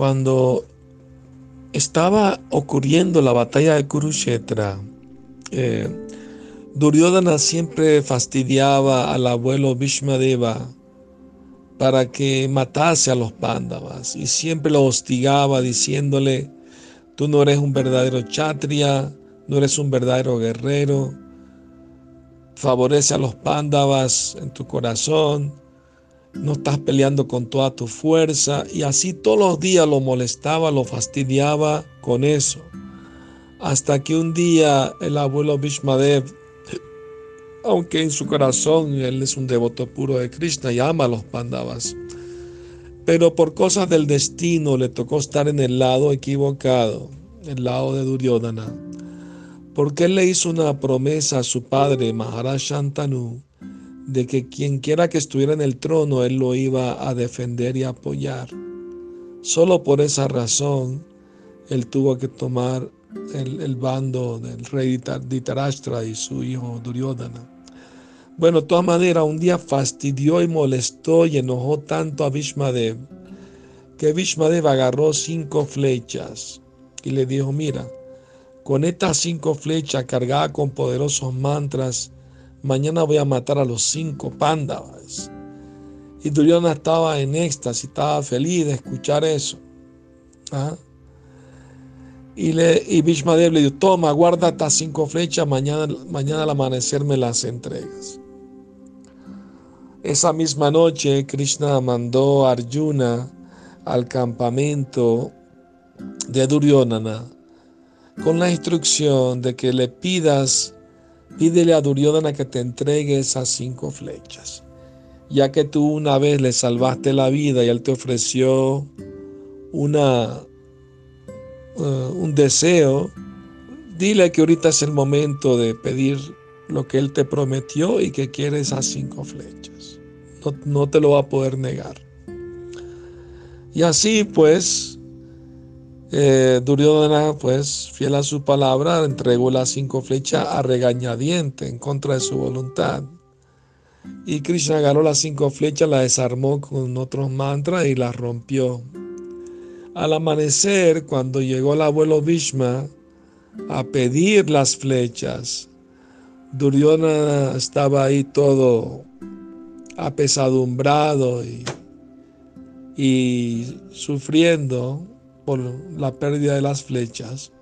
Cuando estaba ocurriendo la batalla de Kurukshetra, eh, Duryodhana siempre fastidiaba al abuelo Bhishmadeva para que matase a los pándavas y siempre lo hostigaba diciéndole, tú no eres un verdadero chatria, no eres un verdadero guerrero, favorece a los pándavas en tu corazón, no estás peleando con toda tu fuerza y así todos los días lo molestaba, lo fastidiaba con eso. Hasta que un día el abuelo Bhishmadev, aunque en su corazón él es un devoto puro de Krishna y ama a los Pandavas, pero por cosas del destino le tocó estar en el lado equivocado, el lado de Duryodhana, porque él le hizo una promesa a su padre Maharaj Shantanu de que quien quiera que estuviera en el trono él lo iba a defender y apoyar. Solo por esa razón él tuvo que tomar el, bando del rey Ditarashtra y su hijo Duryodhana. Bueno, de todas maneras, un día fastidió y molestó y enojó tanto a Vishmadev que Vishmadev agarró cinco flechas y le dijo, mira, con estas cinco flechas cargadas con poderosos mantras, mañana voy a matar a los cinco pándavas. Y Duryodhana estaba en éxtasis, estaba feliz de escuchar eso. ¿Ah? Y, le, y le dijo, toma, guarda estas cinco flechas, mañana, mañana al amanecer me las entregas. Esa misma noche Krishna mandó a Arjuna al campamento de Duryodhana con la instrucción de que le pidas, pídele a Duryodhana que te entregue esas cinco flechas, ya que tú una vez le salvaste la vida y él te ofreció una eh, un deseo, dile que ahorita es el momento de pedir lo que Él te prometió y que quiere esas cinco flechas. No, te lo va a poder negar. Y así pues, eh, pues fiel a su palabra, entregó las cinco flechas a regañadiente en contra de su voluntad. Y Krishna agarró las cinco flechas, las desarmó con otros mantras y las rompió. Al amanecer, cuando llegó el abuelo Bhishma a pedir las flechas, Duryodhana estaba ahí todo apesadumbrado y, y sufriendo por la pérdida de las flechas.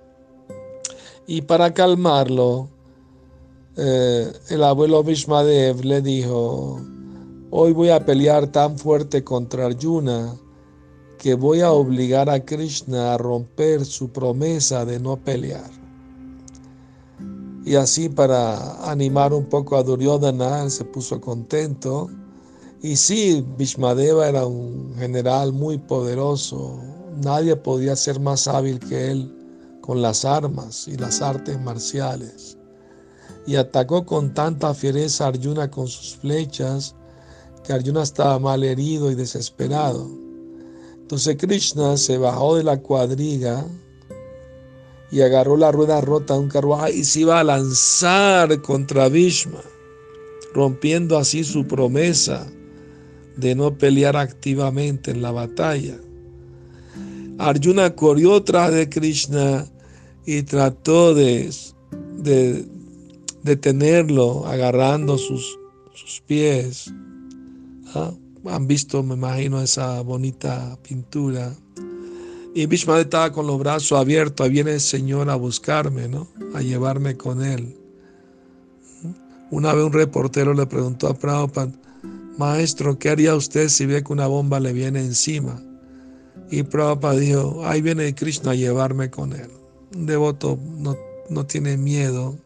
Y para calmarlo, eh, el abuelo Bhishmadev le dijo, hoy voy a pelear tan fuerte contra Arjuna que voy a obligar a Krishna a romper su promesa de no pelear. Y así para animar un poco a Duryodhana, se puso contento. Y sí, Bhishmadeva era un general muy poderoso. Nadie podía ser más hábil que él con las armas y las artes marciales. Y atacó con tanta fiereza a Arjuna con sus flechas que Arjuna estaba mal herido y desesperado. Entonces Krishna se bajó de la cuadriga y agarró la rueda rota de un carruaje y se iba a lanzar contra Bhishma, rompiendo así su promesa de no pelear activamente en la batalla. Arjuna corrió tras de Krishna y trató de, de detenerlo agarrando sus, pies. ¿ah? Han visto, me imagino, esa bonita pintura. Y Bishma estaba con los brazos abiertos. Ahí viene el Señor a buscarme, ¿no? A llevarme con él. Una vez un reportero le preguntó a Prabhupada, Maestro, ¿qué haría usted si ve que una bomba le viene encima? Y Prabhupada dijo, ahí viene Krishna a llevarme con él. Un devoto no, no tiene miedo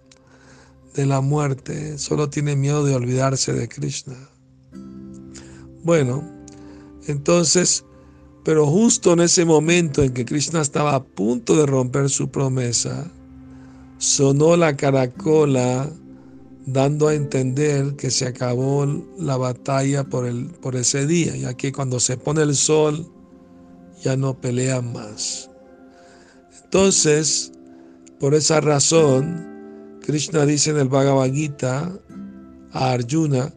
de la muerte, solo tiene miedo de olvidarse de Krishna. Bueno, entonces, pero justo en ese momento en que Krishna estaba a punto de romper su promesa, sonó la caracola dando a entender que se acabó la batalla por, el, por ese día, ya que cuando se pone el sol ya no pelean más. Entonces, por esa razón, Krishna dice en el Bhagavad Gita a Arjuna,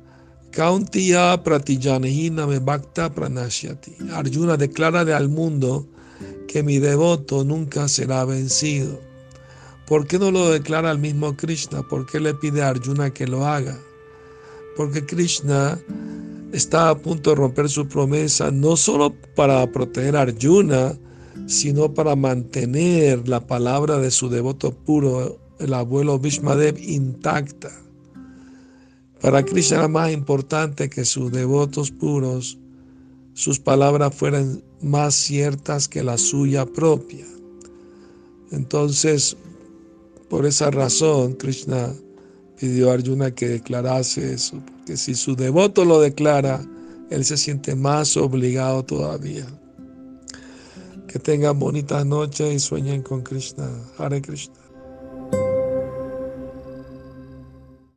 Kauntiya Pratijanehina me bhakta pranashyati. Arjuna declara al mundo que mi devoto nunca será vencido. ¿Por qué no lo declara el mismo Krishna? ¿Por qué le pide a Arjuna que lo haga? Porque Krishna está a punto de romper su promesa no solo para proteger a Arjuna, sino para mantener la palabra de su devoto puro, el abuelo Bhishmadev, intacta. Para Krishna era más importante que sus devotos puros, sus palabras fueran más ciertas que la suya propia. Entonces, por esa razón, Krishna pidió a Arjuna que declarase eso, porque si su devoto lo declara, él se siente más obligado todavía. Que tengan bonitas noches y sueñen con Krishna. Hare Krishna.